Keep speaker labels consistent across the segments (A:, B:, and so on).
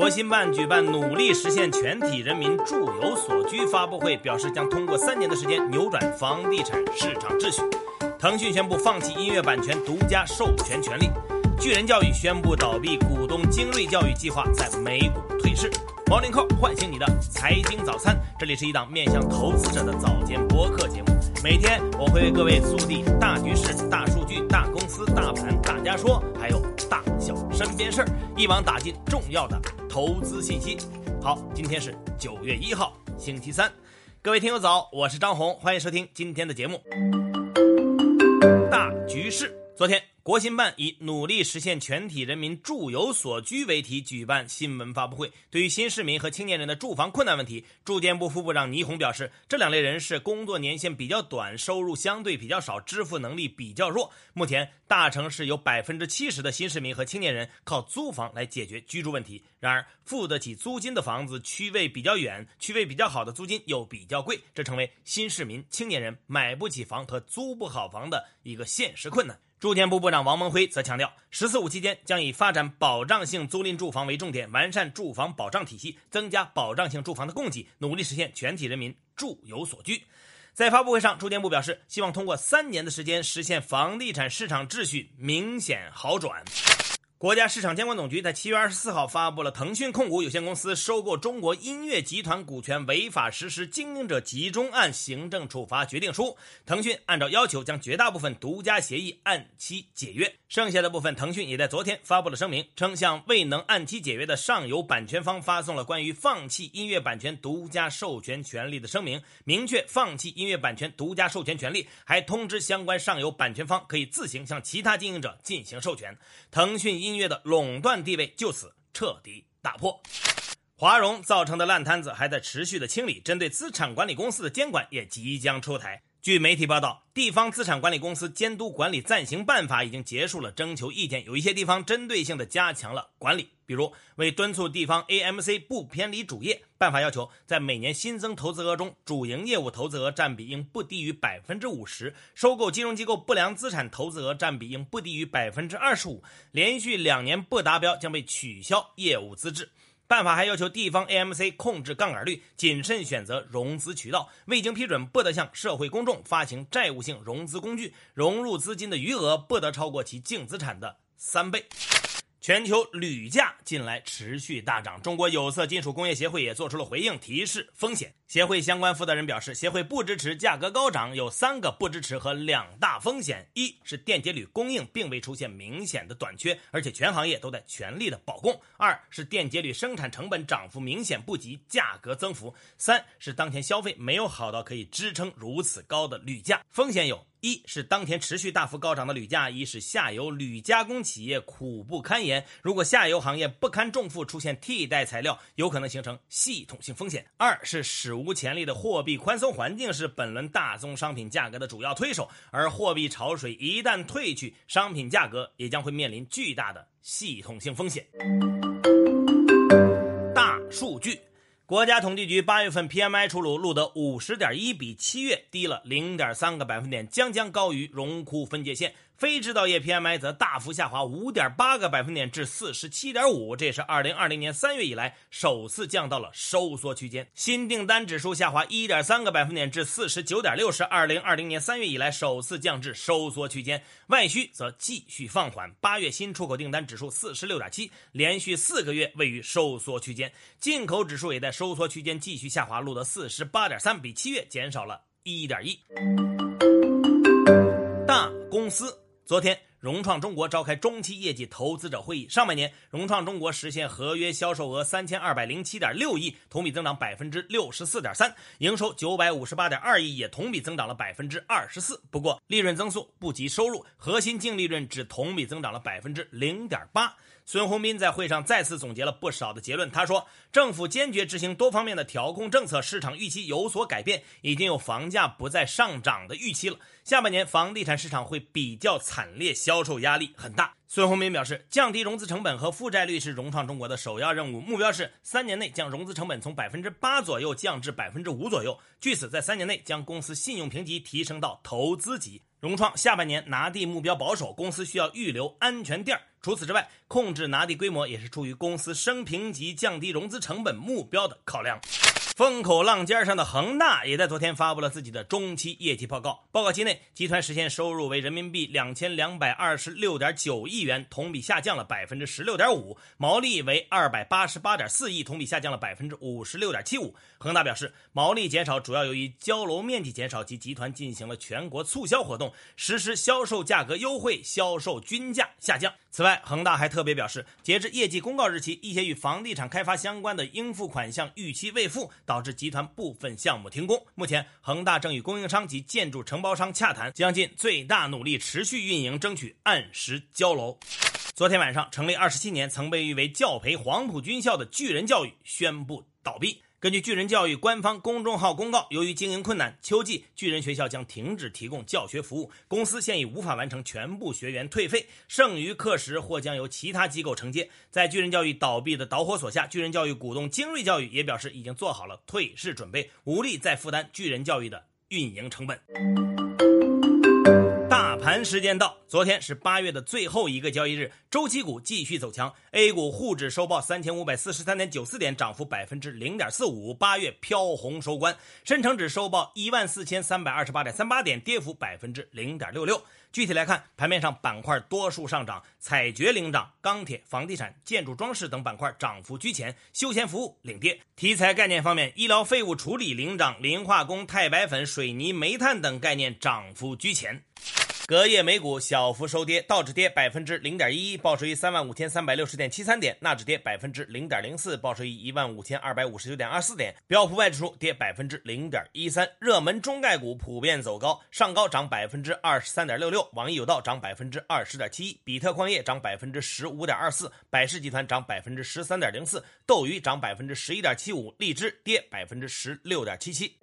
A: 国新办举办努力实现全体人民住有所居发布会，表示将通过三年的时间扭转房地产市场秩序。腾讯宣布放弃音乐版权独家授权权利。巨人教育宣布倒闭，股东精锐教育计划在美股退市。毛领扣唤醒你的财经早餐，这里是一档面向投资者的早间播客节目。每天我会为各位速递大局势、大数据、大公司、大盘、大家说，还有大小身边事儿，一网打尽重要的投资信息。好，今天是九月一号，星期三，各位听友早，我是张红，欢迎收听今天的节目。大局势，昨天。国新办以“努力实现全体人民住有所居”为题举办新闻发布会。对于新市民和青年人的住房困难问题，住建部副部长倪虹表示，这两类人士工作年限比较短，收入相对比较少，支付能力比较弱。目前，大城市有百分之七十的新市民和青年人靠租房来解决居住问题。然而，付得起租金的房子区位比较远，区位比较好的租金又比较贵，这成为新市民、青年人买不起房和租不好房的一个现实困难。住建部部长王蒙辉则强调，“十四五”期间将以发展保障性租赁住房为重点，完善住房保障体系，增加保障性住房的供给，努力实现全体人民住有所居。在发布会上，住建部表示，希望通过三年的时间，实现房地产市场秩序明显好转。国家市场监管总局在七月二十四号发布了腾讯控股有限公司收购中国音乐集团股权违法实施经营者集中案行政处罚决定书。腾讯按照要求将绝大部分独家协议按期解约，剩下的部分，腾讯也在昨天发布了声明，称向未能按期解约的上游版权方发送了关于放弃音乐版权独家授权权利的声明，明确放弃音乐版权独家授权权利，还通知相关上游版权方可以自行向其他经营者进行授权。腾讯音音乐的垄断地位就此彻底打破，华融造成的烂摊子还在持续的清理，针对资产管理公司的监管也即将出台。据媒体报道，地方资产管理公司监督管理暂行办法已经结束了征求意见，有一些地方针对性的加强了管理，比如为敦促地方 AMC 不偏离主业，办法要求在每年新增投资额中，主营业务投资额占比应不低于百分之五十，收购金融机构不良资产投资额占比应不低于百分之二十五，连续两年不达标将被取消业务资质。办法还要求地方 AMC 控制杠杆率，谨慎选择融资渠道，未经批准不得向社会公众发行债务性融资工具，融入资金的余额不得超过其净资产的三倍。全球铝价近来持续大涨，中国有色金属工业协会也做出了回应，提示风险。协会相关负责人表示，协会不支持价格高涨，有三个不支持和两大风险：一是电解铝供应并未出现明显的短缺，而且全行业都在全力的保供；二是电解铝生产成本涨幅明显不及价格增幅；三是当前消费没有好到可以支撑如此高的铝价。风险有。一是当前持续大幅高涨的铝价，一是下游铝加工企业苦不堪言。如果下游行业不堪重负，出现替代材料，有可能形成系统性风险。二是史无前例的货币宽松环境是本轮大宗商品价格的主要推手，而货币潮水一旦退去，商品价格也将会面临巨大的系统性风险。大数据。国家统计局八月份 PMI 出炉，录得五十点一，比七月低了零点三个百分点，将将高于荣枯分界线。非制造业 PMI 则大幅下滑五点八个百分点至四十七点五，这是二零二零年三月以来首次降到了收缩区间。新订单指数下滑一点三个百分点至四十九点六，是二零二零年三月以来首次降至收缩区间。外需则继续放缓，八月新出口订单指数四十六点七，连续四个月位于收缩区间。进口指数也在收缩区间继续下滑，录得四十八点三，比七月减少了一点一。大公司。昨天，融创中国召开中期业绩投资者会议。上半年，融创中国实现合约销售额三千二百零七点六亿，同比增长百分之六十四点三；营收九百五十八点二亿，也同比增长了百分之二十四。不过，利润增速不及收入，核心净利润只同比增长了百分之零点八。孙宏斌在会上再次总结了不少的结论。他说，政府坚决执行多方面的调控政策，市场预期有所改变，已经有房价不再上涨的预期了。下半年房地产市场会比较惨烈，销售压力很大。孙宏斌表示，降低融资成本和负债率是融创中国的首要任务，目标是三年内将融资成本从百分之八左右降至百分之五左右。据此，在三年内将公司信用评级提升到投资级。融创下半年拿地目标保守，公司需要预留安全垫。除此之外，控制拿地规模也是出于公司升评级、降低融资成本目标的考量。风口浪尖上的恒大也在昨天发布了自己的中期业绩报告。报告期内，集团实现收入为人民币两千两百二十六点九亿元，同比下降了百分之十六点五；毛利为二百八十八点四亿，同比下降了百分之五十六点七五。恒大表示，毛利减少主要由于交楼面积减少及集团进行了全国促销活动，实施销售价格优惠，销售均价下降。此外，恒大还特别表示，截至业绩公告日期，一些与房地产开发相关的应付款项逾期未付。导致集团部分项目停工。目前，恒大正与供应商及建筑承包商洽谈，将尽最大努力持续运营，争取按时交楼。昨天晚上，成立二十七年、曾被誉为教培黄埔军校的巨人教育宣布倒闭。根据巨人教育官方公众号公告，由于经营困难，秋季巨人学校将停止提供教学服务。公司现已无法完成全部学员退费，剩余课时或将由其他机构承接。在巨人教育倒闭的导火索下，巨人教育股东精锐教育也表示已经做好了退市准备，无力再负担巨人教育的运营成本。盘时间到，昨天是八月的最后一个交易日，周期股继续走强，A 股沪指收报三千五百四十三点九四点，涨幅百分之零点四五，八月飘红收官。深成指收报一万四千三百二十八点三八点，跌幅百分之零点六六。具体来看，盘面上板块多数上涨，采掘领涨，钢铁、房地产、建筑装饰等板块涨幅居前，休闲服务领跌。题材概念方面，医疗废物处理领涨，磷化工、钛白粉、水泥、煤炭等概念涨幅居前。隔夜美股小幅收跌，道指跌百分之零点一一，报收于三万五千三百六十点七三点；纳指跌百分之零点零四，报收于一万五千二百五十九点二四点；标普外指数跌百分之零点一三。热门中概股普遍走高，上高涨百分之二十三点六六，网易有道涨百分之二十点七一，比特矿业涨百分之十五点二四，百事集团涨百分之十三点零四，斗鱼涨百分之十一点七五，荔枝跌百分之十六点七七。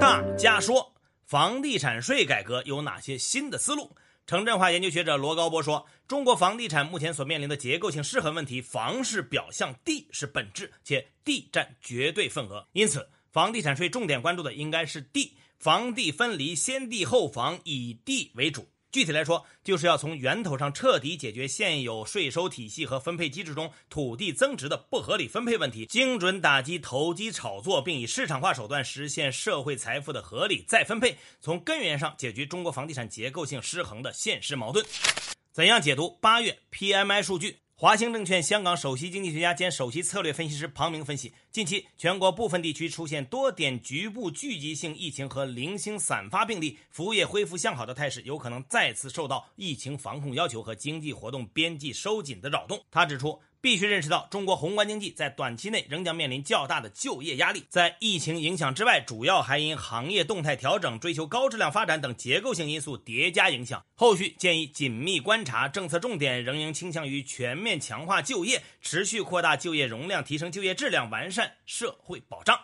A: 大家说。房地产税改革有哪些新的思路？城镇化研究学者罗高波说：“中国房地产目前所面临的结构性失衡问题，房是表象，地是本质，且地占绝对份额。因此，房地产税重点关注的应该是地，房地分离，先地后房，以地为主。”具体来说，就是要从源头上彻底解决现有税收体系和分配机制中土地增值的不合理分配问题，精准打击投机炒作，并以市场化手段实现社会财富的合理再分配，从根源上解决中国房地产结构性失衡的现实矛盾。怎样解读八月 PMI 数据？华兴证券香港首席经济学家兼首席策略分析师庞明分析，近期全国部分地区出现多点局部聚集性疫情和零星散发病例，服务业恢复向好的态势有可能再次受到疫情防控要求和经济活动边际收紧的扰动。他指出。必须认识到，中国宏观经济在短期内仍将面临较大的就业压力。在疫情影响之外，主要还因行业动态调整、追求高质量发展等结构性因素叠加影响。后续建议紧密观察，政策重点仍应倾向于全面强化就业，持续扩大就业容量，提升就业质量，完善社会保障。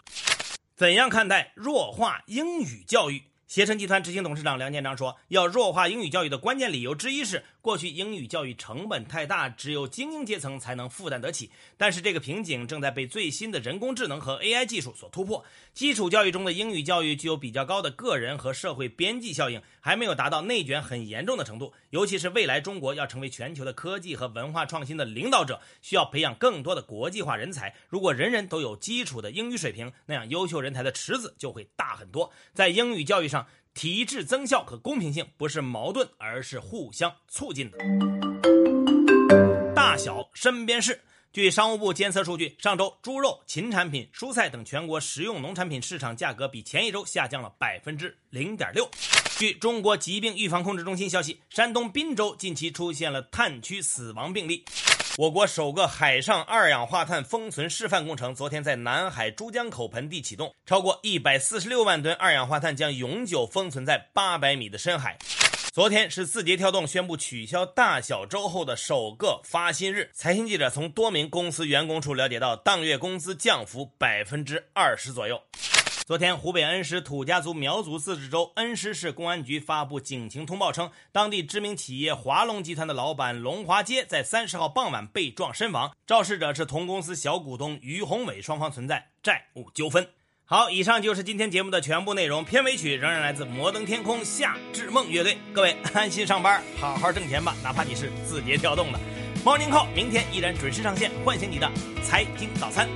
A: 怎样看待弱化英语教育？携程集团执行董事长梁建章说：“要弱化英语教育的关键理由之一是，过去英语教育成本太大，只有精英阶层才能负担得起。但是这个瓶颈正在被最新的人工智能和 AI 技术所突破。基础教育中的英语教育具有比较高的个人和社会边际效应，还没有达到内卷很严重的程度。尤其是未来中国要成为全球的科技和文化创新的领导者，需要培养更多的国际化人才。如果人人都有基础的英语水平，那样优秀人才的池子就会大很多。在英语教育上。”提质增效和公平性不是矛盾，而是互相促进的。大小身边事。据商务部监测数据，上周猪肉、禽产品、蔬菜等全国食用农产品市场价格比前一周下降了百分之零点六。据中国疾病预防控制中心消息，山东滨州近期出现了炭疽死亡病例。我国首个海上二氧化碳封存示范工程昨天在南海珠江口盆地启动，超过一百四十六万吨二氧化碳将永久封存在八百米的深海。昨天是字节跳动宣布取消大小周后的首个发薪日。财新记者从多名公司员工处了解到，当月工资降幅百分之二十左右。昨天，湖北恩施土家族苗族自治州恩施市公安局发布警情通报称，当地知名企业华龙集团的老板龙华街在三十号傍晚被撞身亡，肇事者是同公司小股东于宏伟，双方存在债务纠纷。好，以上就是今天节目的全部内容。片尾曲仍然来自摩登天空夏至梦乐队。各位安心上班，好好挣钱吧，哪怕你是字节跳动的。Morning Call 明天依然准时上线，唤醒你的财经早餐。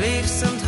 B: leave some